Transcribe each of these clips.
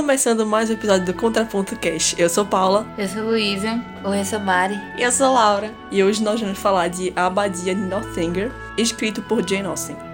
Começando mais um episódio do Contraponto Cast. Eu sou Paula. Eu sou Luísa. Oi, eu sou Mari. E eu sou Laura. E hoje nós vamos falar de A Abadia de Northanger, escrito por Jane Austen.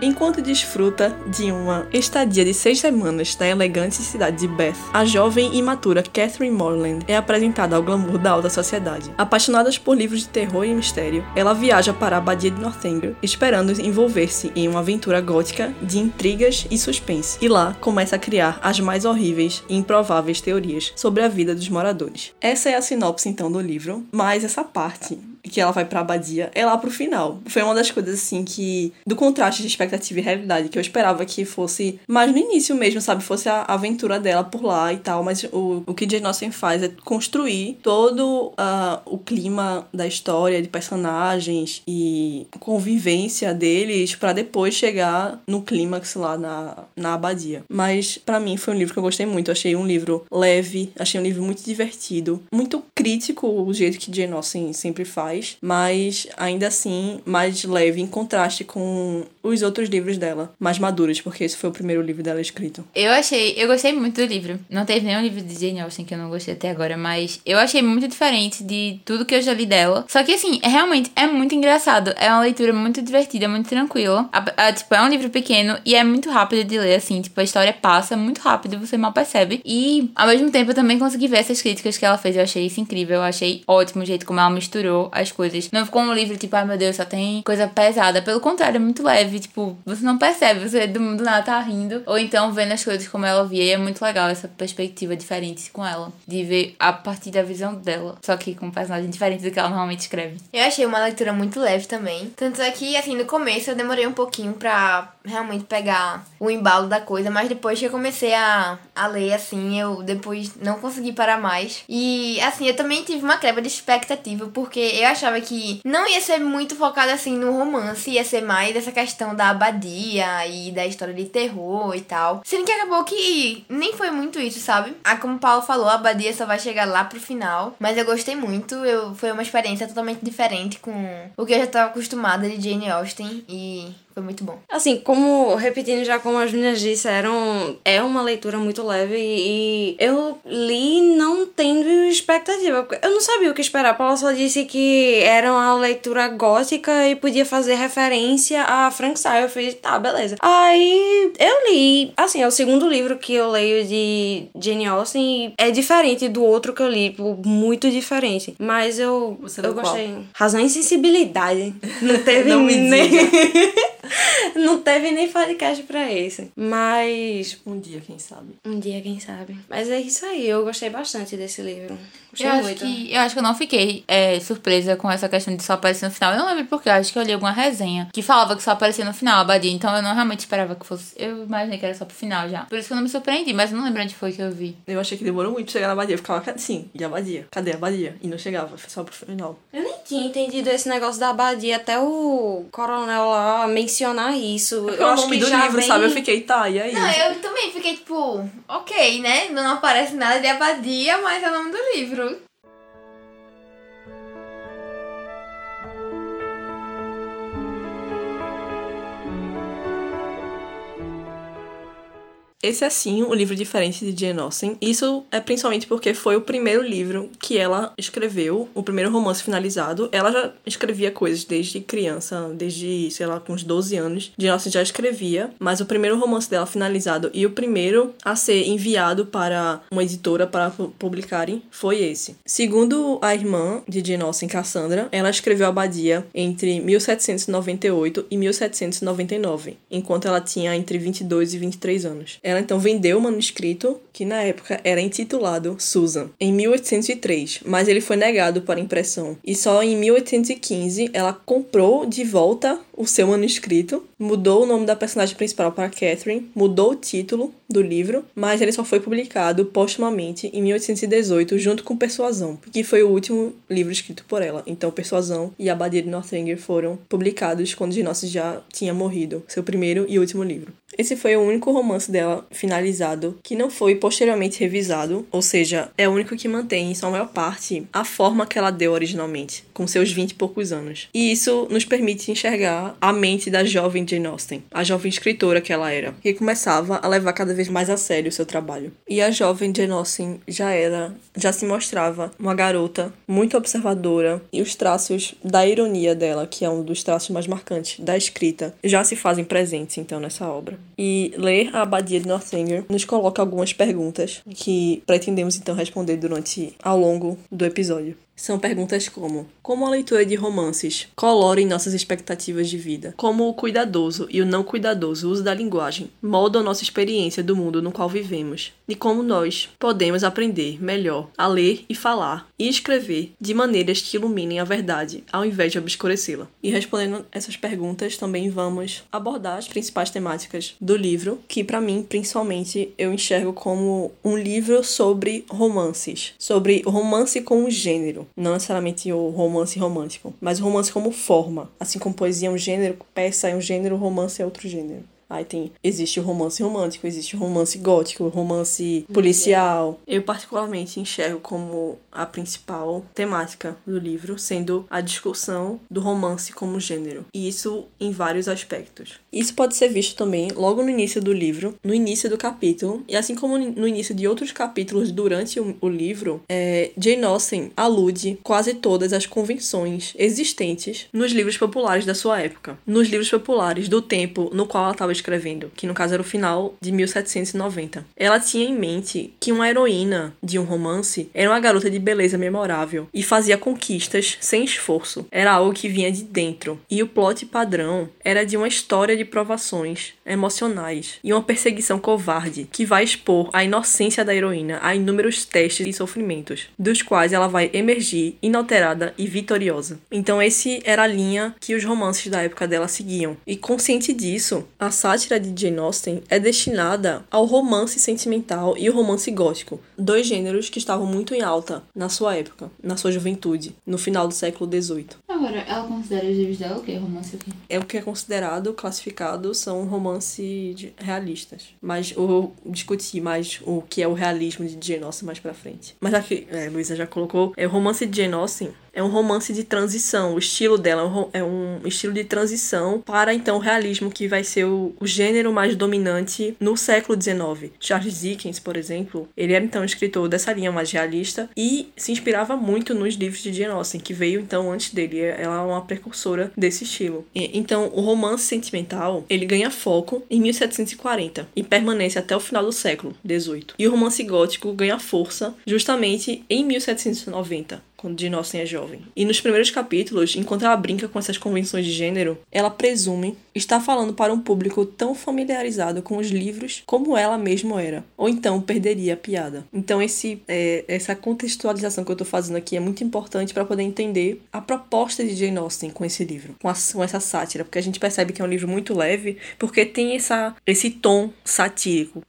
Enquanto desfruta de uma estadia de seis semanas na elegante cidade de Bath, a jovem e imatura Catherine Morland é apresentada ao glamour da alta sociedade. Apaixonada por livros de terror e mistério, ela viaja para a abadia de Northanger, esperando envolver-se em uma aventura gótica de intrigas e suspense. E lá começa a criar as mais horríveis e improváveis teorias sobre a vida dos moradores. Essa é a sinopse então do livro, mas essa parte que ela vai pra abadia é lá pro final. Foi uma das coisas assim que do contraste de expectativa e realidade que eu esperava que fosse mais no início mesmo, sabe? Fosse a aventura dela por lá e tal, mas o, o que Jane Austen faz é construir todo uh, o clima da história, de personagens e convivência deles para depois chegar no clímax lá na, na abadia. Mas para mim foi um livro que eu gostei muito. Eu achei um livro leve, achei um livro muito divertido, muito crítico o jeito que Jane Austen sempre faz, mas ainda assim mais leve em contraste com os outros livros dela, mais maduros, porque esse foi o primeiro livro dela escrito. Eu achei, eu gostei muito do livro. Não teve nenhum livro de Jane Austen que eu não gostei até agora, mas eu achei muito diferente de tudo que eu já li dela. Só que assim, é, realmente é muito engraçado. É uma leitura muito divertida, muito tranquila. A, a, tipo, é um livro pequeno e é muito rápido de ler, assim. Tipo, a história passa muito rápido, você mal percebe. E ao mesmo tempo eu também consegui ver essas críticas que ela fez. Eu achei isso incrível. Eu achei ótimo o jeito como ela misturou as coisas. Não ficou um livro tipo, ai meu Deus, só tem coisa pesada. Pelo contrário, é muito leve. Tipo, você não percebe, você do, nada tá rindo. Ou então vendo as coisas como ela via. E é muito legal essa perspectiva diferente com ela. De ver a partir da visão dela. Só que com um personagem diferente do que ela normalmente escreve. Eu achei uma leitura muito leve também. Tanto é que, assim, no começo eu demorei um pouquinho pra realmente pegar o embalo da coisa. Mas depois que eu comecei a, a ler, assim, eu depois não consegui parar mais. E, assim, eu também tive uma quebra de expectativa. Porque eu achava que não ia ser muito focado, assim, no romance. Ia ser mais essa questão da abadia e da história de terror e tal. Sendo que acabou que nem foi muito isso, sabe? Ah, como o Paulo falou, a abadia só vai chegar lá pro final. Mas eu gostei muito. Eu, foi uma experiência totalmente diferente com o que eu já estava acostumada de Jane Austen. E foi muito bom. Assim, como, repetindo já como as meninas disseram, é uma leitura muito leve e eu li não tendo expectativa. Eu não sabia o que esperar. Paula só disse que era uma leitura gótica e podia fazer referência a Frank Sire. Eu fiz, tá, beleza. Aí eu li, assim, é o segundo livro que eu leio de Jane Austen e é diferente do outro que eu li, tipo, muito diferente. Mas eu, Você eu gostei. Razão e sensibilidade. Não teve Não me nem. Não teve nem podcast pra esse. Mas. Um dia, quem sabe. Um dia, quem sabe. Mas é isso aí, eu gostei bastante desse livro. Eu acho, muito. que, eu acho que eu não fiquei é, surpresa com essa questão de só aparecer no final. Eu não lembro porque, eu acho que eu li alguma resenha que falava que só aparecia no final a Abadia. Então eu não realmente esperava que fosse. Eu imaginei que era só pro final já. Por isso que eu não me surpreendi, mas eu não lembro onde foi que eu vi. Eu achei que demorou muito pra chegar na abadia. Eu ficava assim, e a abadia? Cadê a abadia? E não chegava, foi só pro final. Eu nem tinha entendido esse negócio da abadia até o coronel lá mencionar isso. É eu o acho nome que do livro, vem... sabe? Eu fiquei, tá, e aí? Não, eu também fiquei tipo, ok, né? Não aparece nada de abadia, mas é o nome do livro. Esse é sim um livro diferente de Jane Austen. Isso é principalmente porque foi o primeiro livro que ela escreveu, o primeiro romance finalizado. Ela já escrevia coisas desde criança, desde, sei lá, com uns 12 anos. Jane Austen já escrevia, mas o primeiro romance dela finalizado e o primeiro a ser enviado para uma editora para pu- publicarem foi esse. Segundo a irmã de Jane Austen, Cassandra, ela escreveu Abadia entre 1798 e 1799, enquanto ela tinha entre 22 e 23 anos. Ela então vendeu o manuscrito, que na época era intitulado Susan, em 1803, mas ele foi negado para impressão. E só em 1815 ela comprou de volta o seu manuscrito, mudou o nome da personagem principal para Catherine, mudou o título do livro, mas ele só foi publicado postumamente em 1818 junto com Persuasão, que foi o último livro escrito por ela. Então Persuasão e Abadia de Northanger foram publicados quando Austen já tinha morrido, seu primeiro e último livro. Esse foi o único romance dela finalizado que não foi posteriormente revisado, ou seja, é o único que mantém, em sua maior parte, a forma que ela deu originalmente, com seus 20 e poucos anos. E isso nos permite enxergar a mente da jovem Jane Austen, a jovem escritora que ela era, que começava a levar cada vez mais a sério o seu trabalho. E a jovem Jane Austen já era, já se mostrava uma garota muito observadora e os traços da ironia dela, que é um dos traços mais marcantes da escrita, já se fazem presentes então nessa obra. E ler a Abadia de Northanger nos coloca algumas perguntas que pretendemos então responder durante ao longo do episódio. São perguntas como: como a leitura de romances colore nossas expectativas de vida? Como o cuidadoso e o não cuidadoso uso da linguagem moldam nossa experiência do mundo no qual vivemos? E como nós podemos aprender melhor a ler e falar e escrever de maneiras que iluminem a verdade, ao invés de obscurecê-la? E respondendo essas perguntas, também vamos abordar as principais temáticas do livro, que para mim, principalmente, eu enxergo como um livro sobre romances, sobre romance como gênero não necessariamente o romance romântico, mas o romance como forma. Assim como poesia é um gênero, peça é um gênero, romance é outro gênero. Aí tem. Existe o romance romântico, existe o romance gótico, o romance policial. Eu, particularmente, enxergo como a principal temática do livro, sendo a discussão do romance como gênero. E isso em vários aspectos. Isso pode ser visto também logo no início do livro, no início do capítulo, e assim como no início de outros capítulos durante o, o livro, é, Jane Austen alude quase todas as convenções existentes nos livros populares da sua época. Nos livros populares do tempo no qual ela estava escrevendo, que no caso era o final de 1790. Ela tinha em mente que uma heroína de um romance era uma garota de beleza memorável e fazia conquistas sem esforço. Era algo que vinha de dentro. E o plot padrão era de uma história de provações emocionais e uma perseguição covarde que vai expor a inocência da heroína a inúmeros testes e sofrimentos, dos quais ela vai emergir inalterada e vitoriosa. Então esse era a linha que os romances da época dela seguiam. E consciente disso, a sátira de Jane Austen é destinada ao romance sentimental e o romance gótico, dois gêneros que estavam muito em alta na sua época, na sua juventude, no final do século XVIII. Agora, ela considera os livros dela o quê? Romance o quê? É o que é considerado, classificado, são romances realistas. Mas eu vou discutir mais o que é o realismo de Jane Austen mais pra frente. Mas aqui, é, Luísa já colocou, é o romance de Jane Austen é um romance de transição. O estilo dela é um estilo de transição para então o realismo, que vai ser o, gênero mais dominante no século XIX. Charles Dickens, por exemplo, ele era então escritor dessa linha mais realista e se inspirava muito nos livros de Jane Austen, que veio então antes dele. Ela é uma precursora desse estilo. Então, o romance sentimental ele ganha foco em 1740 e permanece até o final do século XVIII. E o romance gótico ganha força justamente em 1790 quando Austen é jovem. E nos primeiros capítulos, enquanto ela brinca com essas convenções de gênero, ela presume estar falando para um público tão familiarizado com os livros como ela mesma era, ou então perderia a piada. Então esse é, essa contextualização que eu estou fazendo aqui é muito importante para poder entender a proposta de Jane Austen com esse livro, com, a, com essa sátira, porque a gente percebe que é um livro muito leve, porque tem essa, esse tom satírico.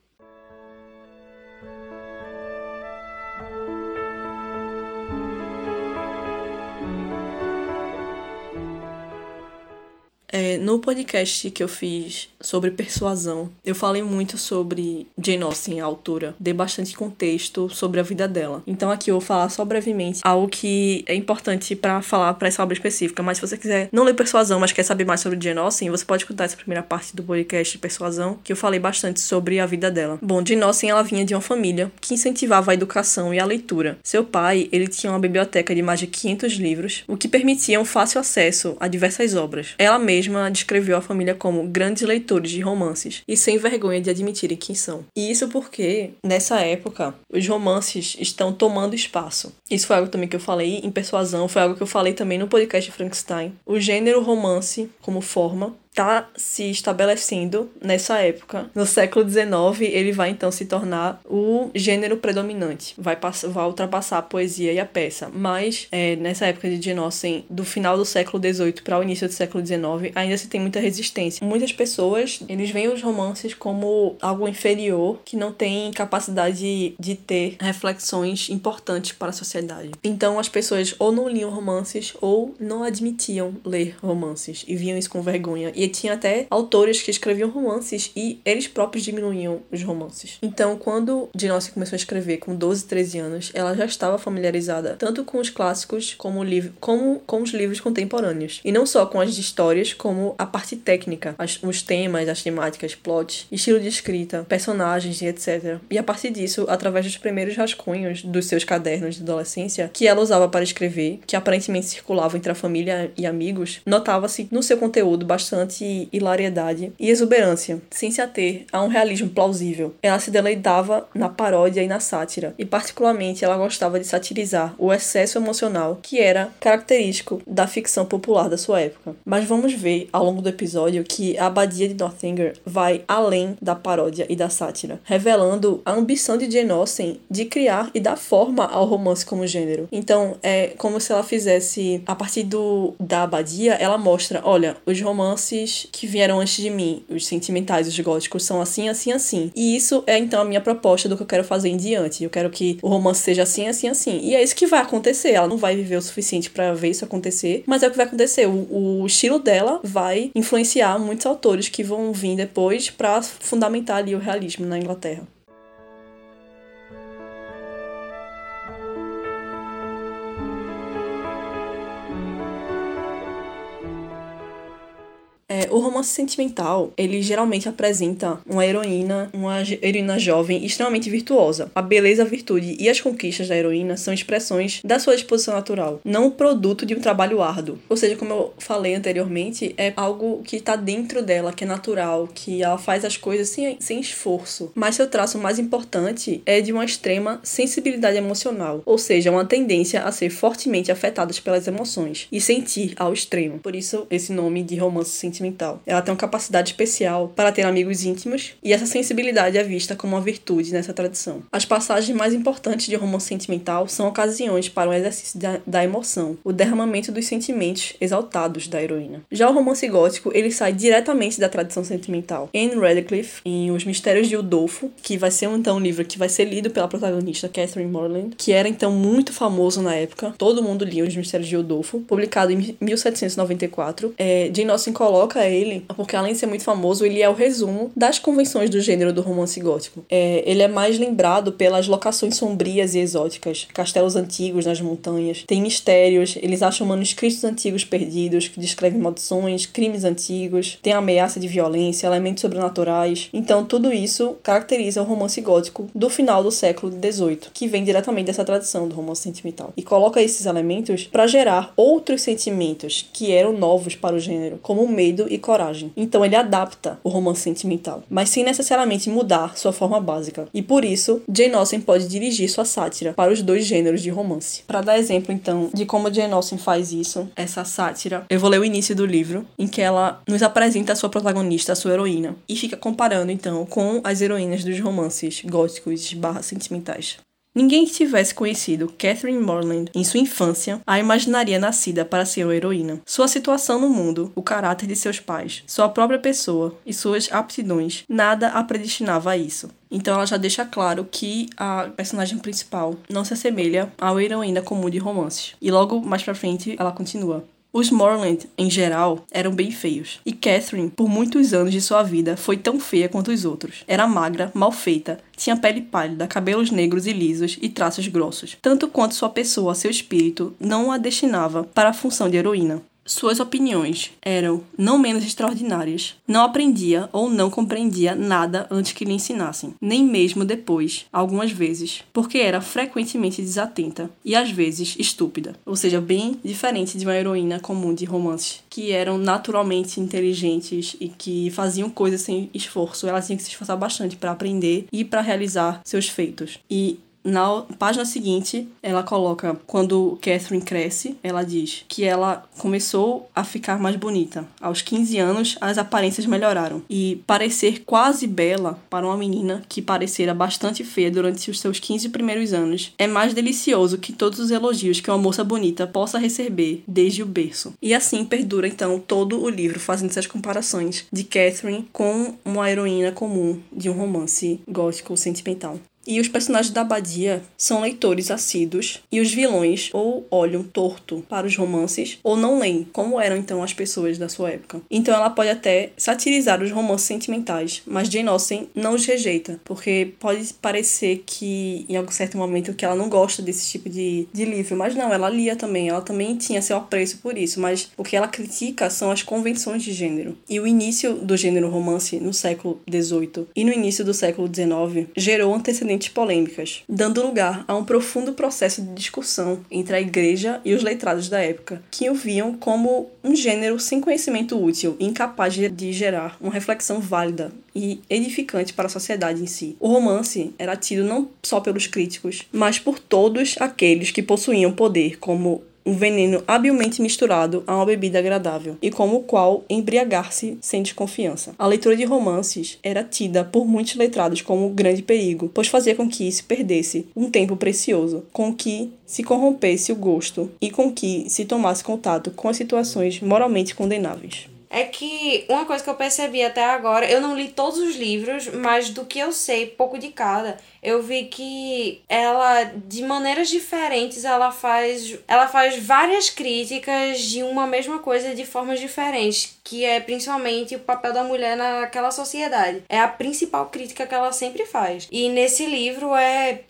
É, no podcast que eu fiz sobre persuasão, eu falei muito sobre Jane Austen, a autora. Dei bastante contexto sobre a vida dela. Então aqui eu vou falar só brevemente algo que é importante para falar para essa obra específica. Mas se você quiser não ler persuasão, mas quer saber mais sobre Jane Austen, você pode escutar essa primeira parte do podcast de persuasão, que eu falei bastante sobre a vida dela. Bom, Jane Austen ela vinha de uma família que incentivava a educação e a leitura. Seu pai, ele tinha uma biblioteca de mais de 500 livros, o que permitia um fácil acesso a diversas obras. Ela mesma descreveu a família como grandes leitores de romances e sem vergonha de admitirem quem são. E isso porque, nessa época, os romances estão tomando espaço. Isso foi algo também que eu falei em Persuasão, foi algo que eu falei também no podcast Frankenstein. O gênero romance, como forma, está se estabelecendo nessa época. No século XIX, ele vai então se tornar o gênero predominante, vai, passar, vai ultrapassar a poesia e a peça. Mas é, nessa época de Jane Austen, do final do século XVIII para o início do século XIX, ainda se tem muita resistência. Muitas pessoas eles veem os romances como algo inferior que não tem capacidade de, de ter reflexões importantes para a sociedade. Então as pessoas ou não liam romances ou não admitiam ler romances e viam isso com vergonha E tinha até autores que escreviam romances e eles próprios diminuíam os romances. Então, quando Austen começou a escrever com 12, 13 anos, ela já estava familiarizada tanto com os clássicos como, como com os livros contemporâneos. E não só com as histórias, como a parte técnica, as, os temas, as temáticas, plot, estilo de escrita, personagens e etc. E a partir disso, através dos primeiros rascunhos dos seus cadernos de adolescência, que ela usava para escrever, que aparentemente circulavam entre a família e amigos, notava-se no seu conteúdo bastante hilariedade e exuberância, sem se ater a um realismo plausível. Ela se deleitava na paródia e na sátira, e particularmente ela gostava de satirizar o excesso emocional que era característico da ficção popular da sua época. Mas vamos ver ao longo do episódio que a abadia de Northanger vai além da paródia e da sátira, revelando a ambição de Jane Austen de criar e dar forma ao romance como gênero. Então, é como se ela fizesse a partir do da abadia, ela mostra, olha, os romances que vieram antes de mim, os sentimentais, os góticos são assim, assim, assim. E isso é então a minha proposta do que eu quero fazer em diante. Eu quero que o romance seja assim, assim, assim. E é isso que vai acontecer. Ela não vai viver o suficiente para ver isso acontecer, mas é o que vai acontecer. O, o estilo dela vai influenciar muitos autores que vão vir depois para fundamentar ali o realismo na Inglaterra. É, o romance sentimental, ele geralmente apresenta uma heroína, uma heroína jovem extremamente virtuosa. A beleza, a virtude e as conquistas da heroína são expressões da sua disposição natural, não produto de um trabalho árduo. Ou seja, como eu falei anteriormente, é algo que está dentro dela, que é natural, que ela faz as coisas sem, sem esforço. Mas seu traço mais importante é de uma extrema sensibilidade emocional, ou seja, uma tendência a ser fortemente afetadas pelas emoções e sentir ao extremo. Por isso, esse nome de romance sentimental sentimental. Ela tem uma capacidade especial para ter amigos íntimos e essa sensibilidade é vista como uma virtude nessa tradição. As passagens mais importantes de romance sentimental são ocasiões para o um exercício da, da emoção, o derramamento dos sentimentos exaltados da heroína. Já o romance gótico, ele sai diretamente da tradição sentimental. Anne Radcliffe, em Os Mistérios de Udolfo, que vai ser então um livro que vai ser lido pela protagonista Catherine Morland, que era então muito famoso na época, todo mundo lia Os Mistérios de Udolfo, publicado em 1794. É, Jane Austen coloca coloca ele, porque além de ser muito famoso, ele é o resumo das convenções do gênero do romance gótico. É, ele é mais lembrado pelas locações sombrias e exóticas, castelos antigos nas montanhas, tem mistérios, eles acham manuscritos antigos perdidos que descrevem maldições, crimes antigos, tem ameaça de violência, elementos sobrenaturais. Então, tudo isso caracteriza o romance gótico do final do século XVIII, que vem diretamente dessa tradição do romance sentimental, e coloca esses elementos para gerar outros sentimentos que eram novos para o gênero, como o medo medo e coragem. Então ele adapta o romance sentimental, mas sem necessariamente mudar sua forma básica. E por isso, Jane Austen pode dirigir sua sátira para os dois gêneros de romance. Para dar exemplo então de como Jane Austen faz isso, essa sátira, eu vou ler o início do livro, em que ela nos apresenta a sua protagonista, a sua heroína, e fica comparando então com as heroínas dos romances góticos barra sentimentais. Ninguém que tivesse conhecido Catherine Morland em sua infância a imaginaria nascida para ser uma heroína. Sua situação no mundo, o caráter de seus pais, sua própria pessoa e suas aptidões, nada a predestinava a isso. Então ela já deixa claro que a personagem principal não se assemelha à heroína comum de romances. E logo mais pra frente ela continua. Os Morland, em geral, eram bem feios, e Catherine, por muitos anos de sua vida, foi tão feia quanto os outros. Era magra, mal feita, tinha pele pálida, cabelos negros e lisos e traços grossos. Tanto quanto sua pessoa, seu espírito, não a destinava para a função de heroína. Suas opiniões eram não menos extraordinárias. Não aprendia ou não compreendia nada antes que lhe ensinassem, nem mesmo depois, algumas vezes, porque era frequentemente desatenta e às vezes estúpida. Ou seja, bem diferente de uma heroína comum de romances, que eram naturalmente inteligentes e que faziam coisas sem esforço. Elas tinham que se esforçar bastante para aprender e para realizar seus feitos. E na página seguinte, ela coloca quando Catherine cresce, ela diz que ela começou a ficar mais bonita. Aos 15 anos, as aparências melhoraram e parecer quase bela para uma menina que parecera bastante feia durante os seus 15 primeiros anos é mais delicioso que todos os elogios que uma moça bonita possa receber desde o berço. E assim perdura então todo o livro fazendo essas comparações de Catherine com uma heroína comum de um romance gótico sentimental. E os personagens da abadia são leitores assíduos e os vilões ou olham torto para os romances ou não leem, como eram então as pessoas da sua época. Então ela pode até satirizar os romances sentimentais, mas Jane Austen não os rejeita, porque pode parecer que em algum certo momento que ela não gosta desse tipo de, de livro, mas não, ela lia também, ela também tinha seu apreço por isso, mas o que ela critica são as convenções de gênero. E o início do gênero romance no século XVIII e no início do século XIX gerou antecedentes polêmicas, dando lugar a um profundo processo de discussão entre a igreja e os letrados da época, que o viam como um gênero sem conhecimento útil incapaz de gerar uma reflexão válida e edificante para a sociedade em si. O romance era tido não só pelos críticos, mas por todos aqueles que possuíam poder, como um veneno habilmente misturado a uma bebida agradável, e como o qual embriagar-se sem desconfiança. A leitura de romances era tida por muitos letrados como um grande perigo, pois fazia com que se perdesse um tempo precioso, com que se corrompesse o gosto e com que se tomasse contato com as situações moralmente condenáveis é que uma coisa que eu percebi até agora, eu não li todos os livros, mas do que eu sei, pouco de cada, eu vi que ela de maneiras diferentes ela faz ela faz várias críticas de uma mesma coisa de formas diferentes, que é principalmente o papel da mulher naquela sociedade. É a principal crítica que ela sempre faz. E nesse livro é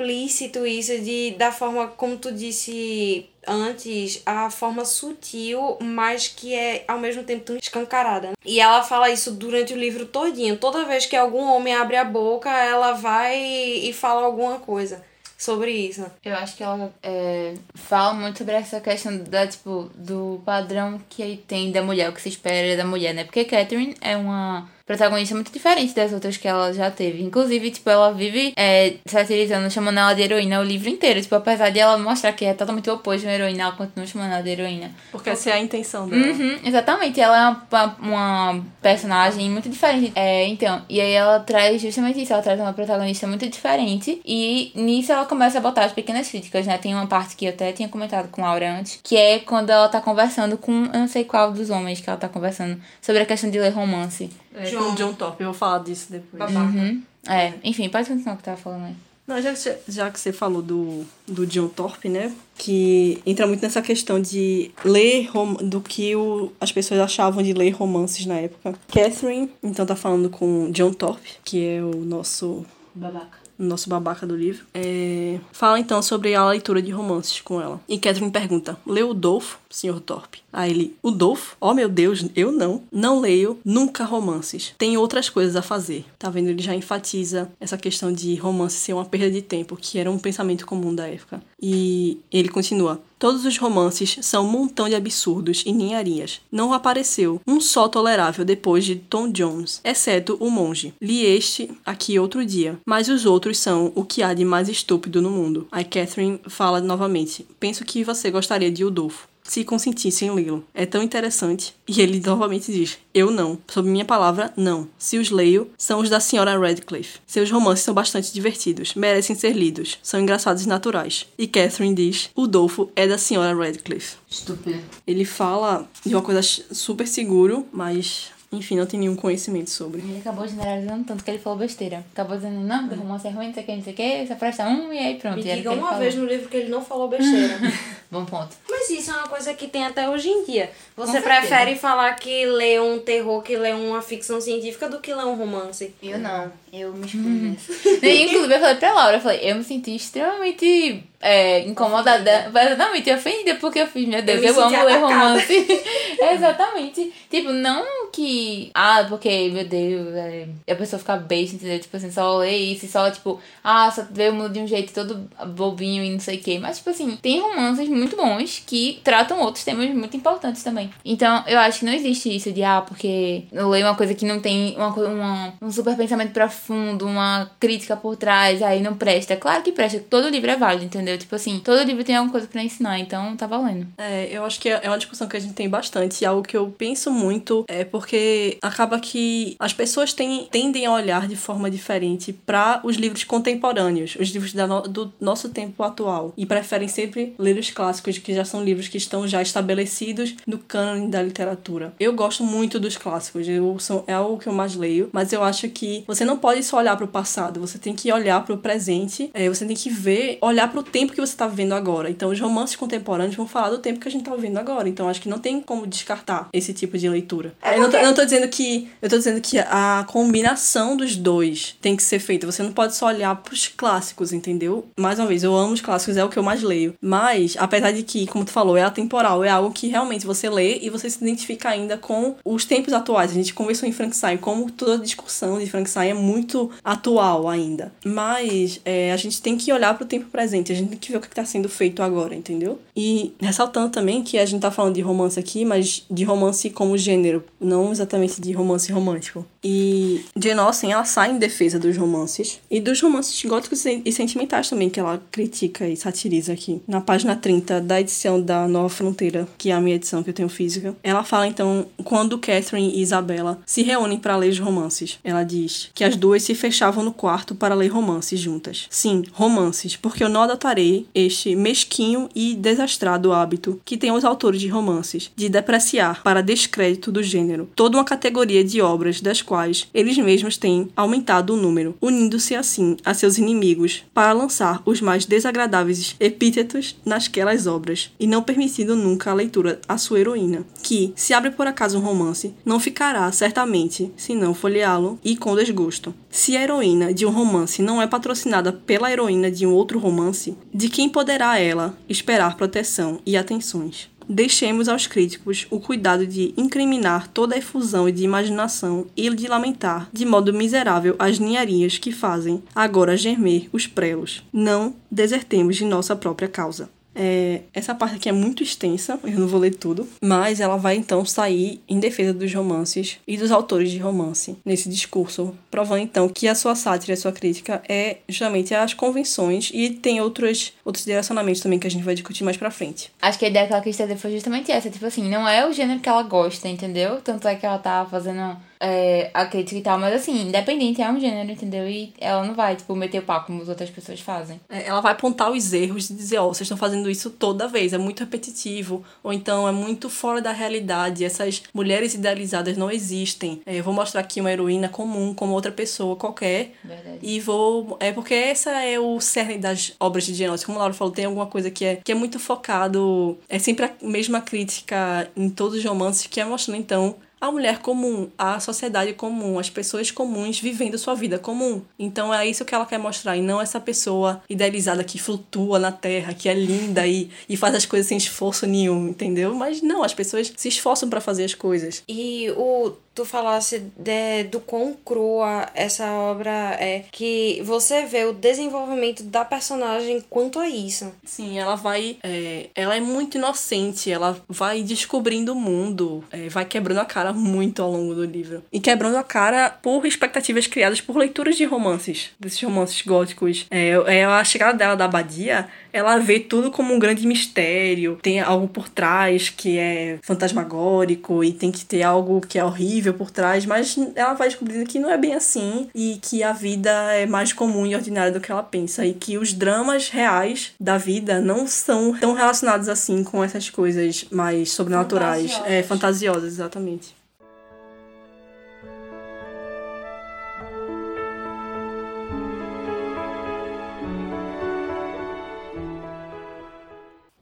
explícito isso de da forma como tu disse antes a forma sutil, mas que é ao mesmo tempo tão escancarada. E ela fala isso durante o livro todinho. Toda vez que algum homem abre a boca, ela vai e fala alguma coisa sobre isso. Eu acho que ela é, fala muito sobre essa questão da, tipo, do padrão que tem da mulher, o que se espera da mulher, né? Porque Catherine é uma protagonista muito diferente das outras que ela já teve. Inclusive, tipo, ela vive é, satirizando, chamando ela de heroína o livro inteiro. Tipo, apesar de ela mostrar que é totalmente oposto de uma heroína, ela continua chamando ela de heroína. Porque essa é a intenção dela. Uhum, exatamente. Ela é uma, uma personagem muito diferente. É, então, e aí ela traz justamente isso. Ela traz uma protagonista muito diferente. E nisso ela começa a botar as pequenas críticas, né? Tem uma parte que eu até tinha comentado com a Laura antes, que é quando ela tá conversando com, eu não sei qual dos homens que ela tá conversando, sobre a questão de ler romance. É, John. com John Top, eu vou falar disso depois. Uhum. É, enfim, pode continuar o que tava falando aí. Não, já, já que você falou do, do John Thorpe, né? Que entra muito nessa questão de ler do que o, as pessoas achavam de ler romances na época. Catherine, então, tá falando com John Thorpe, que é o nosso. Babaca nosso babaca do livro, é... fala então sobre a leitura de romances com ela. E Catherine pergunta: leu o Dolfo, Sr. Thorpe? Aí ele: o Dolfo? Oh meu Deus, eu não. Não leio nunca romances. Tenho outras coisas a fazer. Tá vendo? Ele já enfatiza essa questão de romance ser uma perda de tempo, que era um pensamento comum da época. E ele continua: Todos os romances são um montão de absurdos e ninharias. Não apareceu um só tolerável depois de Tom Jones, exceto O Monge. Li este aqui outro dia, mas os outros são o que há de mais estúpido no mundo. Aí Catherine fala novamente: Penso que você gostaria de Udolfo se consentisse em lê-lo. É tão interessante. E ele novamente diz: Eu não. Sob minha palavra, não. Se os leio, são os da senhora Radcliffe. Seus romances são bastante divertidos, merecem ser lidos, são engraçados e naturais. E Catherine diz: O Dolfo é da senhora Radcliffe. Estúpido. Ele fala de uma coisa super seguro, mas enfim, não tem nenhum conhecimento sobre. Ele acabou generalizando tanto que ele falou besteira. Acabou dizendo, não, do romance é ruim, não sei o que, não sei o que, só presta um e aí pronto. Me diga uma vez no livro que ele não falou besteira. Bom ponto. Mas isso é uma coisa que tem até hoje em dia. Você prefere falar que lê um terror, que lê uma ficção científica do que lê um romance? Eu não. Eu me excluo uhum. Inclusive, eu falei pra Laura, eu falei, eu me senti extremamente é, incomodada. Exatamente, ofendida porque eu fiz, meu Deus, eu, eu amo ler romance. Exatamente. Tipo, não que. Ah, porque, meu Deus, é, a pessoa fica besta, entendeu? Tipo assim, só lê isso, só, tipo, ah, só vê o mundo de um jeito todo bobinho e não sei o quê. Mas, tipo assim, tem romances muito bons que tratam outros temas muito importantes também. Então, eu acho que não existe isso de, ah, porque eu leio uma coisa que não tem uma, uma, um super pensamento profundo fundo, uma crítica por trás, aí não presta. Claro que presta, todo livro é válido, entendeu? Tipo assim, todo livro tem alguma coisa pra ensinar, então tá valendo. É, eu acho que é uma discussão que a gente tem bastante. E algo que eu penso muito é porque acaba que as pessoas têm, tendem a olhar de forma diferente para os livros contemporâneos, os livros no, do nosso tempo atual. E preferem sempre ler os clássicos, que já são livros que estão já estabelecidos no cânone da literatura. Eu gosto muito dos clássicos, eu, são, é algo que eu mais leio, mas eu acho que você não pode só olhar para o passado, você tem que olhar para o presente, é, você tem que ver, olhar para o tempo que você está vivendo agora. Então, os romances contemporâneos vão falar do tempo que a gente está vivendo agora. Então, acho que não tem como descartar esse tipo de leitura. É eu, não tô, eu não tô dizendo que. Eu tô dizendo que a combinação dos dois tem que ser feita. Você não pode só olhar pros clássicos, entendeu? Mais uma vez, eu amo os clássicos, é o que eu mais leio. Mas, apesar de que, como tu falou, é atemporal, é algo que realmente você lê e você se identifica ainda com os tempos atuais. A gente conversou em Frankenstein, como toda a discussão de Frankenstein é muito atual ainda. Mas é, a gente tem que olhar pro tempo presente, a gente tem que ver o que tá sendo feito agora, entendeu? E ressaltando também que a gente tá falando de romance aqui, mas de romance como gênero, não exatamente de romance romântico. E Jane Austen, ela sai em defesa dos romances e dos romances góticos e sentimentais também, que ela critica e satiriza aqui. Na página 30 da edição da Nova Fronteira, que é a minha edição que eu tenho física, ela fala então quando Catherine e Isabella se reúnem para ler os romances. Ela diz que as duas se fechavam no quarto para ler romances juntas. Sim, romances, porque eu não adotarei este mesquinho e desastrado hábito que tem os autores de romances de depreciar para descrédito do gênero toda uma categoria de obras das quais eles mesmos têm aumentado o número, unindo-se assim a seus inimigos para lançar os mais desagradáveis epítetos nasquelas obras, e não permitindo nunca a leitura à sua heroína, que, se abre por acaso um romance, não ficará certamente, se não folheá-lo e com desgosto. Se a heroína de um romance não é patrocinada pela heroína de um outro romance, de quem poderá ela esperar proteção e atenções? deixemos aos críticos o cuidado de incriminar toda a efusão de imaginação e de lamentar de modo miserável as ninharias que fazem agora gemer os prelos. Não desertemos de nossa própria causa. É, essa parte aqui é muito extensa, eu não vou ler tudo, mas ela vai então sair em defesa dos romances e dos autores de romance nesse discurso, provando então que a sua sátira, a sua crítica é justamente as convenções e tem outros, outros direcionamentos também que a gente vai discutir mais pra frente. Acho que a ideia que ela quis trazer foi justamente essa, tipo assim, não é o gênero que ela gosta, entendeu? Tanto é que ela tá fazendo é, a crítica e tal, mas assim, independente, é um gênero, entendeu? E ela não vai, tipo, meter o pau como as outras pessoas fazem. É, ela vai apontar os erros e dizer, ó, oh, vocês estão fazendo isso toda vez, é muito repetitivo, ou então é muito fora da realidade, essas mulheres idealizadas não existem. É, eu vou mostrar aqui uma heroína comum, como outra pessoa qualquer. Verdade. E vou. É porque essa é o cerne das obras de Austen. Como a Laura falou, tem alguma coisa que é, que é muito focado. É sempre a mesma crítica em todos os romances, que é mostrando então a mulher comum, a sociedade comum, as pessoas comuns vivendo sua vida comum. Então é isso que ela quer mostrar, e não essa pessoa idealizada que flutua na terra, que é linda e, e faz as coisas sem esforço nenhum, entendeu? Mas não, as pessoas se esforçam para fazer as coisas. E o tu falasse de, do quão crua essa obra é, que você vê o desenvolvimento da personagem quanto a isso. Sim, ela vai. É, ela é muito inocente, ela vai descobrindo o mundo, é, vai quebrando a cara muito ao longo do livro. E quebrando a cara por expectativas criadas por leituras de romances, desses romances góticos. É, é a chegada dela da abadia ela vê tudo como um grande mistério, tem algo por trás que é fantasmagórico e tem que ter algo que é horrível por trás, mas ela vai descobrindo que não é bem assim e que a vida é mais comum e ordinária do que ela pensa e que os dramas reais da vida não são tão relacionados assim com essas coisas mais sobrenaturais, fantasiosas. é fantasiosas exatamente.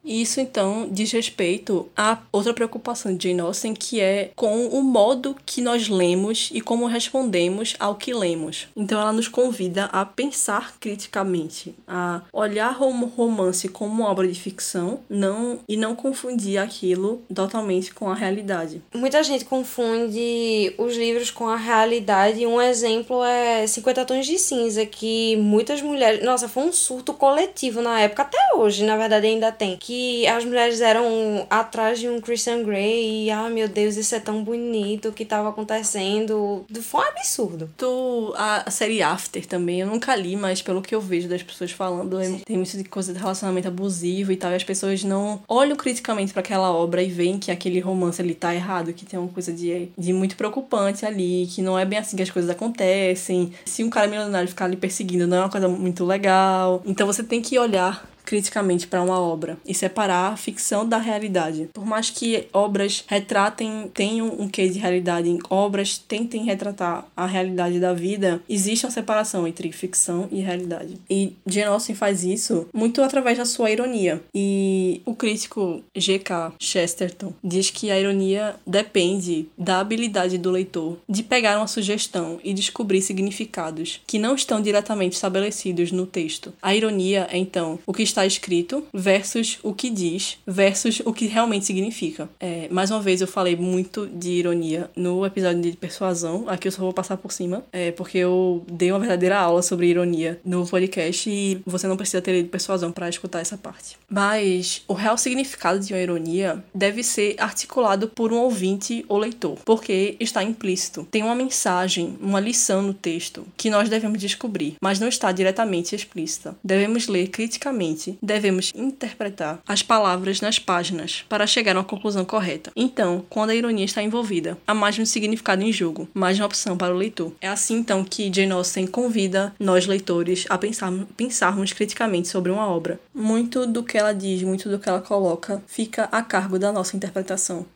Isso então diz respeito a outra preocupação de Jane Austen, que é com o modo que nós lemos e como respondemos ao que lemos. Então ela nos convida a pensar criticamente, a olhar o romance como obra de ficção, não e não confundir aquilo totalmente com a realidade. Muita gente confunde os livros com a realidade. Um exemplo é 50 tons de cinza, que muitas mulheres, nossa, foi um surto coletivo na época, até hoje, na verdade ainda tem, que que as mulheres eram atrás de um Christian Grey e, ah, meu Deus, isso é tão bonito, o que tava acontecendo. Foi um absurdo. Tu, a, série After também, eu nunca li, mas pelo que eu vejo das pessoas falando, é- tem muito de coisa de relacionamento abusivo e tal, e as pessoas não olham criticamente para aquela obra e veem que aquele romance ali tá errado, que tem uma coisa de, de muito preocupante ali, que não é bem assim que as coisas acontecem. Se um cara milionário ficar ali perseguindo, não é uma coisa muito legal. Então você tem que olhar criticamente para uma obra e separar a ficção da realidade. Por mais que obras retratem, tenham um quê de realidade, obras tentem retratar a realidade da vida, existe uma separação entre ficção e realidade. E Jane Austen faz isso muito através da sua ironia. E o crítico G.K. Chesterton diz que a ironia depende da habilidade do leitor de pegar uma sugestão e descobrir significados que não estão diretamente estabelecidos no texto. A ironia é então o que está escrito versus o que diz versus o que realmente significa. É, mais uma vez eu falei muito de ironia no episódio de persuasão, aqui eu só vou passar por cima, é, porque eu dei uma verdadeira aula sobre ironia no podcast e você não precisa ter lido persuasão para escutar essa parte. Mas o real significado de uma ironia deve ser articulado por um ouvinte ou leitor, porque está implícito. Tem uma mensagem, uma lição no texto que nós devemos descobrir, mas não está diretamente explícita. Devemos ler criticamente devemos interpretar as palavras nas páginas para chegar a uma conclusão correta. Então, quando a ironia está envolvida, há mais um significado em jogo, mais uma opção para o leitor. É assim então que Jane Austen convida nós leitores a pensar, pensarmos criticamente sobre uma obra. Muito do que ela diz, muito do que ela coloca, fica a cargo da nossa interpretação.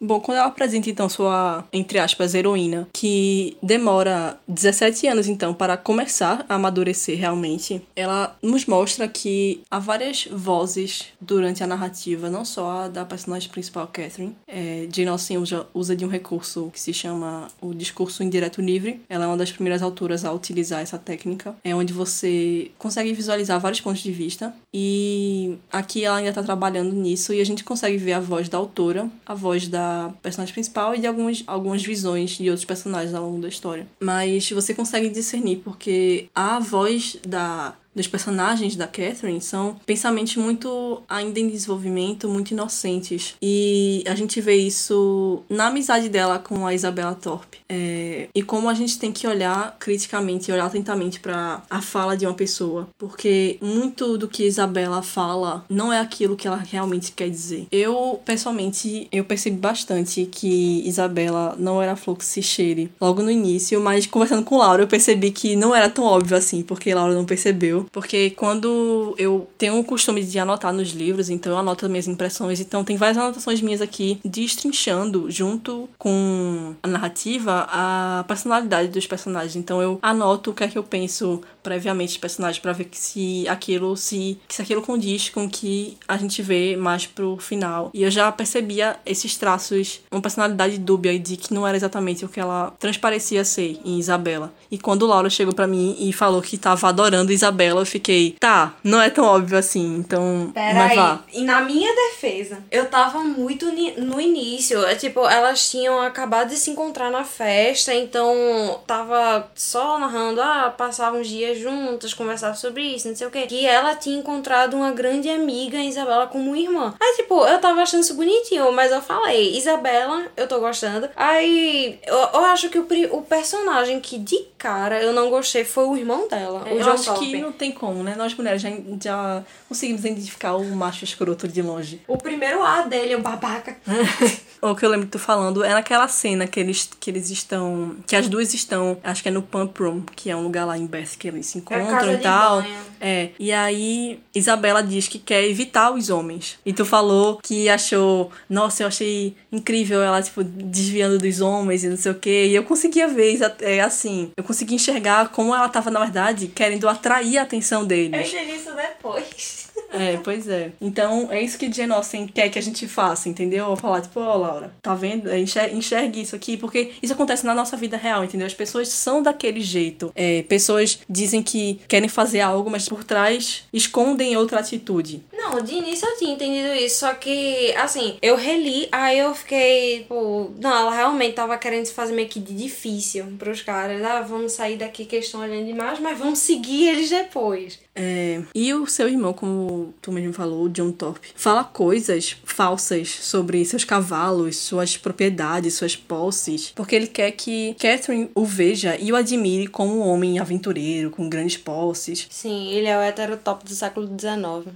Bom, quando ela apresenta então sua, entre aspas, heroína, que demora 17 anos então para começar a amadurecer realmente, ela nos mostra que há várias vozes durante a narrativa, não só a da personagem principal, Catherine. É, Jane Austen usa, usa de um recurso que se chama o discurso indireto livre. Ela é uma das primeiras autoras a utilizar essa técnica. É onde você consegue visualizar vários pontos de vista e aqui ela ainda está trabalhando nisso e a gente consegue ver a voz da autora, a voz da personagem principal e de algumas, algumas visões de outros personagens ao longo da história. Mas você consegue discernir porque a voz da dos personagens da Catherine são pensamentos muito ainda em desenvolvimento, muito inocentes. E a gente vê isso na amizade dela com a Isabella Thorpe. É, e como a gente tem que olhar criticamente, olhar atentamente para a fala de uma pessoa, porque muito do que Isabella fala não é aquilo que ela realmente quer dizer. Eu, pessoalmente, eu percebi bastante que Isabella não era se cheire logo no início, mas conversando com Laura eu percebi que não era tão óbvio assim, porque Laura não percebeu porque quando eu tenho o costume de anotar nos livros, então eu anoto minhas impressões, então tem várias anotações minhas aqui destrinchando junto com a narrativa a personalidade dos personagens. Então eu anoto o que é que eu penso previamente dos personagens para ver se aquilo se se aquilo condiz com o que a gente vê mais pro final. E eu já percebia esses traços, uma personalidade dúbia de que não era exatamente o que ela transparecia ser em Isabela. E quando Laura chegou para mim e falou que tava adorando Isabela, eu fiquei, tá, não é tão óbvio assim, então. Pera aí. Vá. E na minha defesa, eu tava muito no início. É, tipo, elas tinham acabado de se encontrar na festa, então tava só narrando, ah, passavam uns dias juntas, conversavam sobre isso, não sei o que. E ela tinha encontrado uma grande amiga, Isabela, como irmã. Aí, tipo, eu tava achando isso bonitinho, mas eu falei, Isabela, eu tô gostando. Aí, eu, eu acho que o, o personagem que de cara eu não gostei foi o irmão dela, é, o eu John acho que não tem como, né? Nós mulheres já, já conseguimos identificar o macho escroto de longe. O primeiro A dele, o babaca. o que eu lembro de tu falando é naquela cena que eles, que eles estão. Que as duas estão, acho que é no Pump Room, que é um lugar lá em Beth que eles se encontram é e tal. Banho. É. E aí, Isabela diz que quer evitar os homens. E tu falou que achou. Nossa, eu achei incrível ela, tipo, desviando dos homens e não sei o quê. E eu conseguia ver, é, assim. Eu consegui enxergar como ela tava, na verdade, querendo atrair a atenção deles. Eu entendi isso depois. É, pois é. Então, é isso que Jane Austen quer que a gente faça, entendeu? Falar, tipo, ó, oh, Laura, tá vendo? Enxergue, enxergue isso aqui, porque isso acontece na nossa vida real, entendeu? As pessoas são daquele jeito. É, pessoas dizem que querem fazer algo, mas por trás escondem outra atitude. Não, de início eu tinha entendido isso, só que, assim, eu reli, aí eu fiquei, tipo, não, ela realmente tava querendo se fazer meio que de difícil pros caras. Ah, vamos sair daqui que eles estão olhando demais, mas vamos seguir eles depois. É, e o seu irmão, como tu mesmo falou, o John Thorpe, fala coisas falsas sobre seus cavalos, suas propriedades, suas posses, porque ele quer que Catherine o veja e o admire como um homem aventureiro, com grandes posses. Sim, ele é o heterotop do século XIX.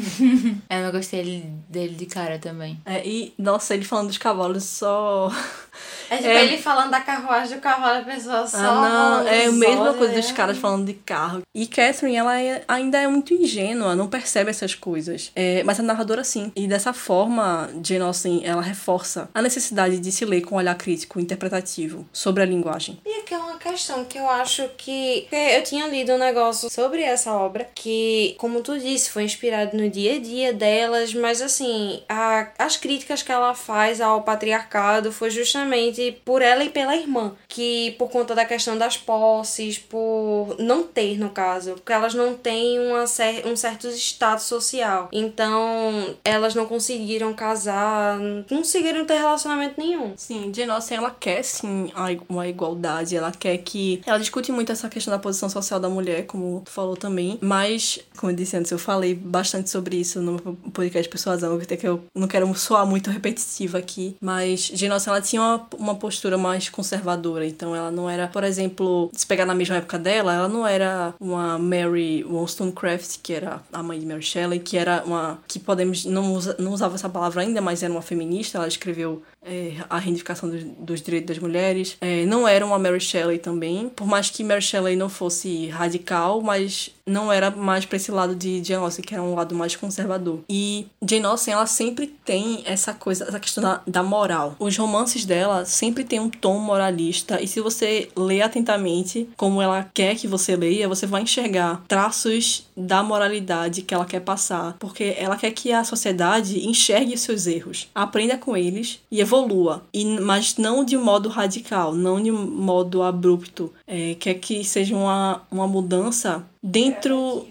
Eu não gostei dele, dele de cara também. É, e, nossa, ele falando dos cavalos só. É tipo É. ele falando da carruagem do cavalo, a pessoa só. Ah, não, é a mesma coisa dos caras falando de carro. E Catherine, ela é- ainda é muito ingênua, não percebe essas coisas. É, mas a narradora sim. E dessa forma, Jane Austen, ela reforça a necessidade de se ler com um olhar crítico, interpretativo, sobre a linguagem. E aqui é uma questão que eu acho que. Eu tinha lido um negócio sobre essa obra que, como tu disse, foi inspirado no dia a dia delas, mas assim, a- as críticas que ela faz ao patriarcado foi justamente por ela e pela irmã. Que por conta da questão das posses, por não ter, no caso, porque elas não têm uma um certo status social. Então, elas não conseguiram casar, não conseguiram ter relacionamento nenhum. Sim, Jane Austen, ela quer sim uma igualdade, ela quer que... Ela discute muito essa questão da posição social da mulher, como tu falou também, mas, como eu disse antes, eu falei bastante sobre isso no podcast Persuasão, que eu não quero soar muito repetitiva aqui, mas Jane ela tinha uma, uma postura mais conservadora, então ela não era, por exemplo, se pegar na mesma época dela, ela não era uma Mary Wollstonecraft, que era a mãe de Mary Shelley, que era uma... que podemos... não, usa, não usava essa palavra ainda, mas era uma feminista, ela escreveu é, a reivindicação dos, dos direitos das mulheres. É, não era uma Mary Shelley também, por mais que Mary Shelley não fosse radical, mas não era mais para esse lado de Jane Austen, que era um lado mais conservador. E Jane Austen, ela sempre tem essa coisa, essa questão da, da moral. Os romances dela sempre tem um tom moralista, e se você lê atentamente como ela quer que você leia, você vai enxergar traços da moralidade que ela quer passar, porque ela quer que a sociedade enxergue os seus erros, aprenda com eles e evolua, e, mas não de modo radical, não de modo abrupto. É, quer que seja uma, uma mudança dentro.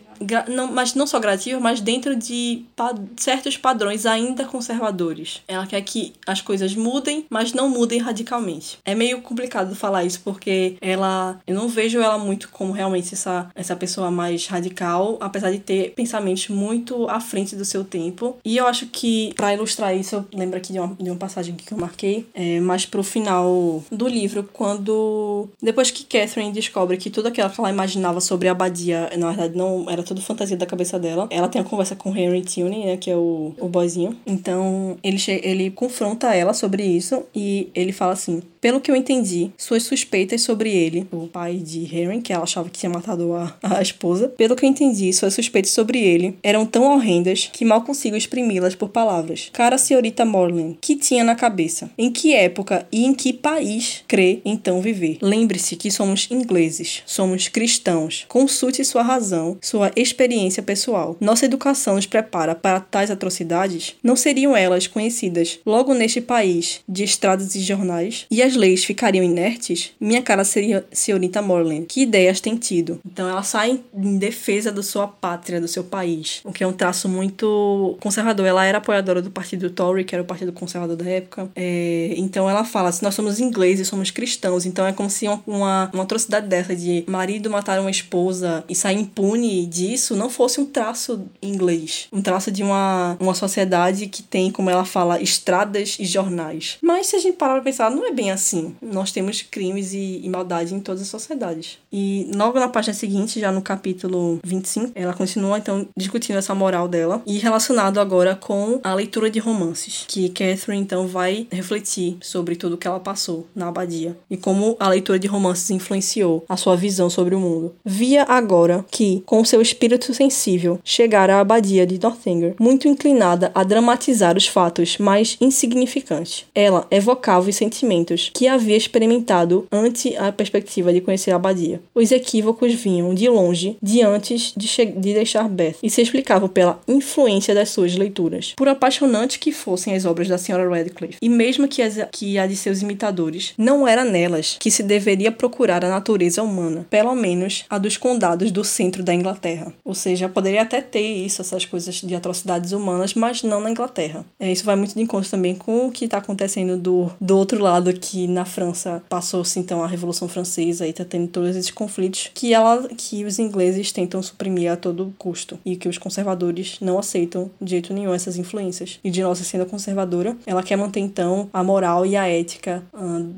Não, mas não só gradativa, mas dentro de pa- certos padrões ainda conservadores. Ela quer que as coisas mudem, mas não mudem radicalmente. É meio complicado falar isso porque ela, eu não vejo ela muito como realmente essa, essa pessoa mais radical, apesar de ter pensamentos muito à frente do seu tempo. E eu acho que, pra ilustrar isso, eu lembro aqui de uma, de uma passagem que eu marquei, é, mais pro final do livro, quando. Depois que Catherine descobre que tudo aquilo que ela imaginava sobre a abadia, na verdade, não era tudo fantasia da cabeça dela, ela tem a conversa com Henry Tuning, né, que é o, o boyzinho. Então, ele, ele confronta ela sobre isso e ele fala assim: pelo que eu entendi, suas suspeitas sobre ele, o pai de Henry, que ela achava que tinha matado a, a esposa, pelo que eu entendi, suas suspeitas sobre ele eram tão horrendas que mal consigo exprimi-las por palavras. Cara senhorita Morland, que tinha na cabeça? Em que época e em que país crê então viver? Lembre-se que somos ingleses, somos cristãos. Consulte sua razão, sua experiência pessoal. Nossa educação nos prepara para tais atrocidades? Não seriam elas conhecidas logo neste país de estradas e jornais? E as leis ficariam inertes? Minha cara seria senhorita Morland. Que ideias tem tido? Então ela sai em defesa da sua pátria, do seu país, o que é um traço muito conservador. Ela era apoiadora do partido Tory, que era o partido conservador da época. É, então ela fala: se nós somos ingleses, somos cristãos, então é como se uma, uma, atrocidade dessa de marido matar uma esposa e sair impune disso não fosse um traço inglês, um traço de uma, uma sociedade que tem, como ela fala, estradas e jornais. Mas se a gente parar pra pensar, não é bem assim. Nós temos crimes e, e maldade em todas as sociedades. E logo na página seguinte, já no capítulo 25, ela continua então discutindo essa moral dela e relacionado agora com a leitura de romances, que Catherine então vai refletir sobre tudo que ela passou na abadia e como a leitura de romances influenciou a sua visão sobre o mundo. Via agora que, com seu espírito sensível, chegara à abadia de Northanger, muito inclinada a dramatizar os fatos mais insignificantes. Ela evocava os sentimentos que havia experimentado ante a perspectiva de conhecer a abadia. Os equívocos vinham de longe, de antes de, de deixar Beth, e se explicavam pela influência das suas leituras. Por apaixonantes que fossem as obras da Sra. Radcliffe, e mesmo que, as, que a de seus imitadores, não era nelas que se deveria procurar a natureza humana, pelo menos a dos condados do centro da Inglaterra. Inglaterra. Ou seja, poderia até ter isso, essas coisas de atrocidades humanas, mas não na Inglaterra. É, isso vai muito de encontro também com o que está acontecendo do, do outro lado, que na França passou-se então a Revolução Francesa e está tendo todos esses conflitos que, ela, que os ingleses tentam suprimir a todo custo e que os conservadores não aceitam de jeito nenhum essas influências. E de nossa sendo conservadora, ela quer manter então a moral e a ética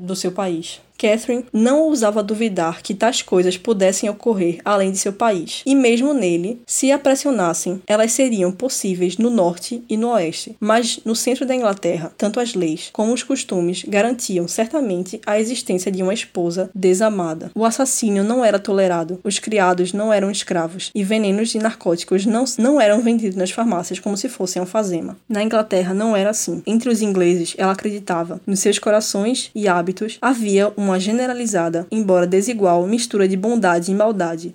do seu país. Catherine não ousava duvidar que tais coisas pudessem ocorrer além de seu país, e mesmo nele, se a pressionassem, elas seriam possíveis no norte e no oeste. Mas no centro da Inglaterra, tanto as leis como os costumes garantiam certamente a existência de uma esposa desamada. O assassínio não era tolerado, os criados não eram escravos, e venenos de narcóticos não, não eram vendidos nas farmácias como se fossem alfazema. Na Inglaterra não era assim. Entre os ingleses, ela acreditava, nos seus corações e hábitos havia uma uma generalizada, embora desigual, mistura de bondade e maldade,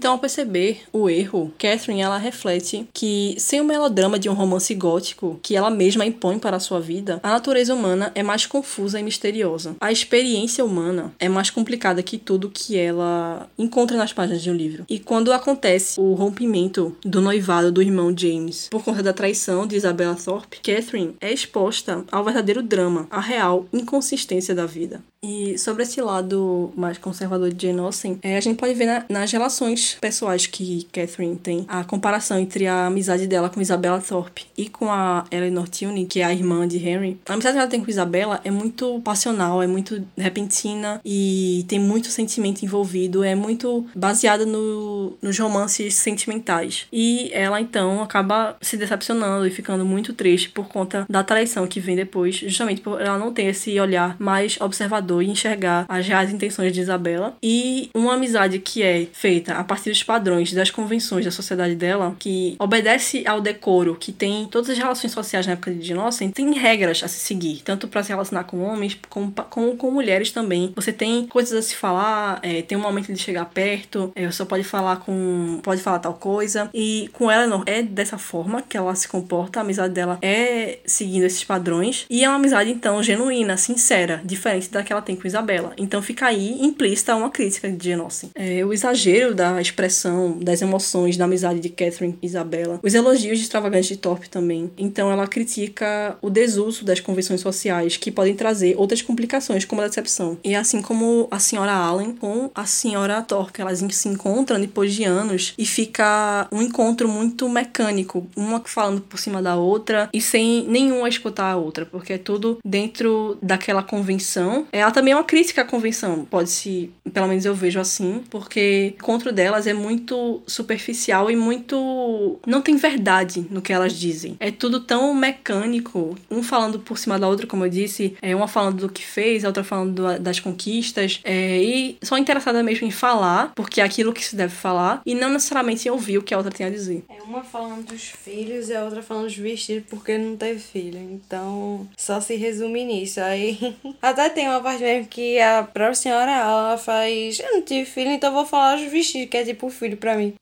Então, ao perceber o erro, Catherine ela reflete que sem o melodrama de um romance gótico que ela mesma impõe para a sua vida, a natureza humana é mais confusa e misteriosa. A experiência humana é mais complicada que tudo que ela encontra nas páginas de um livro. E quando acontece o rompimento do noivado do irmão James por conta da traição de Isabella Thorpe, Catherine é exposta ao verdadeiro drama, a real inconsistência da vida. E sobre esse lado mais conservador de Jane Austen, é, a gente pode ver na, nas relações pessoais que Catherine tem a comparação entre a amizade dela com Isabella Thorpe e com a Eleanor Tilney, que é a irmã de Henry. A amizade que ela tem com Isabella é muito passional, é muito repentina e tem muito sentimento envolvido, é muito baseada no, nos romances sentimentais. E ela então acaba se decepcionando e ficando muito triste por conta da traição que vem depois, justamente por ela não ter esse olhar mais observador e enxergar as reais intenções de Isabela. E uma amizade que é feita a partir dos padrões, das convenções da sociedade dela, que obedece ao decoro, que tem todas as relações sociais na época de Austen, tem regras a se seguir, tanto para se relacionar com homens como com, mulheres também. Você tem coisas a se falar, é, tem um momento de chegar perto, é, você pode falar com. pode falar tal coisa. E com Eleanor é dessa forma que ela se comporta, a amizade dela é seguindo esses padrões. E é uma amizade, então, genuína, sincera, diferente daquela ela tem com Isabela. Então fica aí implícita uma crítica de Jane. É, o exagero da expressão, das emoções, da amizade de Catherine e Isabela. Os elogios extravagantes de Thorpe também. Então ela critica o desuso das convenções sociais que podem trazer outras complicações, como a decepção. E assim como a senhora Allen com a senhora Thorpe, elas se encontram depois de anos e fica um encontro muito mecânico, uma falando por cima da outra e sem nenhuma escutar a outra, porque é tudo dentro daquela convenção. Ela também é uma crítica à convenção, pode-se, pelo menos eu vejo assim, porque o encontro delas é muito superficial e muito. não tem verdade no que elas dizem. É tudo tão mecânico, um falando por cima da outra, como eu disse, é uma falando do que fez, a outra falando do, das conquistas, é, e só interessada mesmo em falar, porque é aquilo que se deve falar, e não necessariamente em ouvir o que a outra tem a dizer. É uma falando dos filhos e a outra falando dos vestidos porque não teve filho. Então, só se resume nisso. Aí, até tem uma parte mesmo que a própria senhora ela faz. Eu não tive filho, então vou falar os vestidos, que é tipo filho pra mim.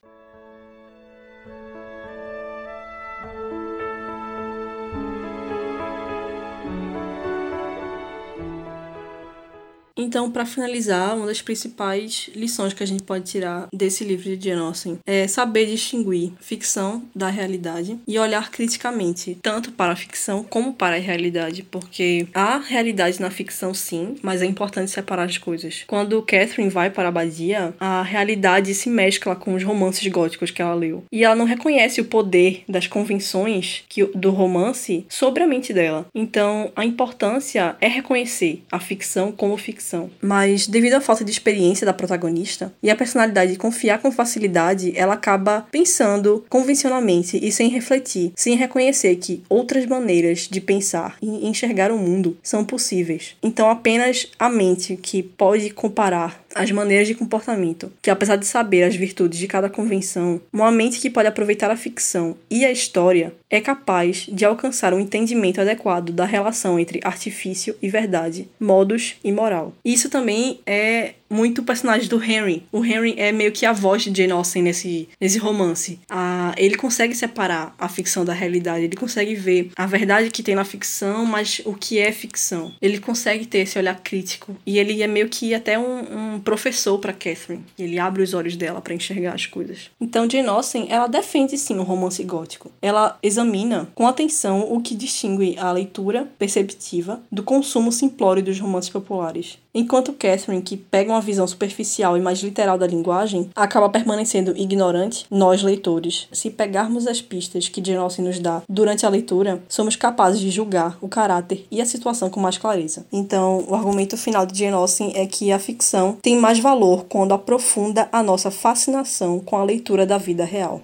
Então, para finalizar, uma das principais lições que a gente pode tirar desse livro de Jane Austen é saber distinguir ficção da realidade e olhar criticamente tanto para a ficção como para a realidade, porque há realidade na ficção sim, mas é importante separar as coisas. Quando Catherine vai para a abadia, a realidade se mescla com os romances góticos que ela leu e ela não reconhece o poder das convenções que, do romance sobre a mente dela. Então, a importância é reconhecer a ficção como ficção ficção. Mas, devido à falta de experiência da protagonista e a personalidade de confiar com facilidade, ela acaba pensando convencionalmente e sem refletir, sem reconhecer que outras maneiras de pensar e enxergar o mundo são possíveis. Então, apenas a mente que pode comparar as maneiras de comportamento, que apesar de saber as virtudes de cada convenção, uma mente que pode aproveitar a ficção e a história é capaz de alcançar um entendimento adequado da relação entre artifício e verdade, modos e moral. Isso também é muito o personagem do Henry. O Henry é meio que a voz de Jane Austen nesse, nesse romance. A ele consegue separar a ficção da realidade, ele consegue ver a verdade que tem na ficção, mas o que é ficção. Ele consegue ter esse olhar crítico e ele é meio que até um, um professor para Catherine. Ele abre os olhos dela para enxergar as coisas. Então Jane Austen, ela defende sim o romance gótico. Ela examina com atenção o que distingue a leitura perceptiva do consumo simplório dos romances populares. Enquanto Catherine, que pega uma visão superficial e mais literal da linguagem, acaba permanecendo ignorante, nós leitores, se pegarmos as pistas que Jane Austen nos dá durante a leitura, somos capazes de julgar o caráter e a situação com mais clareza. Então, o argumento final de Jane Austen é que a ficção tem mais valor quando aprofunda a nossa fascinação com a leitura da vida real.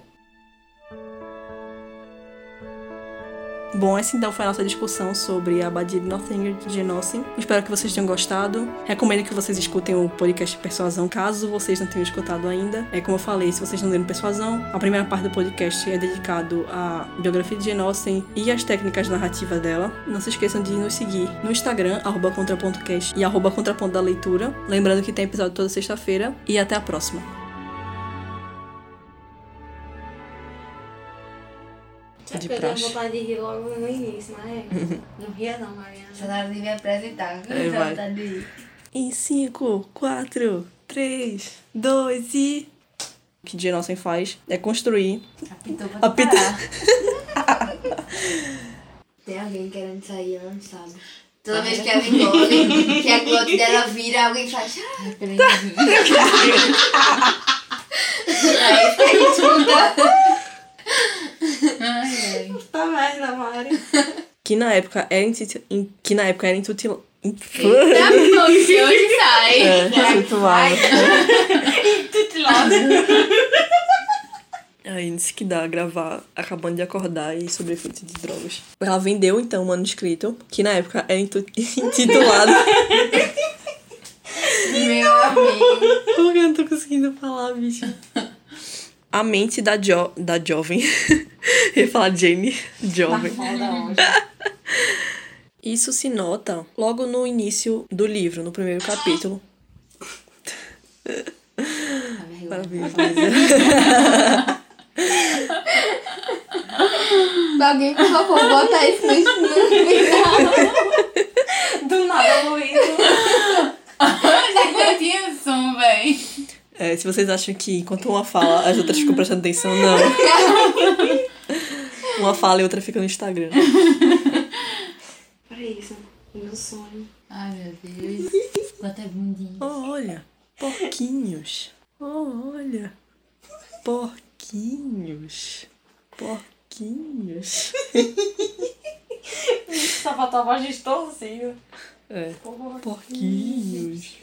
Bom, essa então foi a nossa discussão sobre a Abadia de Northanger de Austen. Espero que vocês tenham gostado. Recomendo que vocês escutem o podcast Persuasão, caso vocês não tenham escutado ainda. É como eu falei, se vocês não leram Persuasão, a primeira parte do podcast é dedicado à biografia de Austen e às técnicas narrativas dela. Não se esqueçam de nos seguir no Instagram, arroba contrapontocast e arroba contraponto da leitura. Lembrando que tem episódio toda sexta-feira. E até a próxima. De Eu tenho praxe. vontade de rir logo no início, mas não ria não, Mariana. Hora de me apresentar. É, vai. Vontade de ir. Em 5, 4, 3, 2 e. O que Jane Austen faz é construir. Apitou pra Apita- parar. Tem alguém querendo sair, ela não sabe. Toda vez que ela engole, que a gota dela vira, alguém faz. "Ah", Peraí. Aí fica a. Ai, ai. Tá merda, Mari. Que na época era intuti- in- que na época era intutil... in- Tá bom, que hoje sai. É, intitulado. A índice que dá a gravar acabando de acordar e sobre efeitos de drogas. Ela vendeu então um manuscrito que na época era intitulado. Meu amigo. Por que eu não tô conseguindo falar, bicho? A mente da, jo da jovem. Eu ia falar Jane, jovem. Isso se nota logo no início do livro, no primeiro capítulo. Maravilhoso. Alguém, por favor, bota isso no, final. Do nada, Luísa. Não tinha som, véi. É, se vocês acham que enquanto uma fala, as outras ficam prestando atenção, não. Uma fala e outra fica no Instagram. Olha isso, meu sonho. Ai, meu Deus. Bota a bundinha. Oh, olha, porquinhos. Oh, olha, porquinhos. Porquinhos. Só faltou a voz distorcida. É, porquinhos.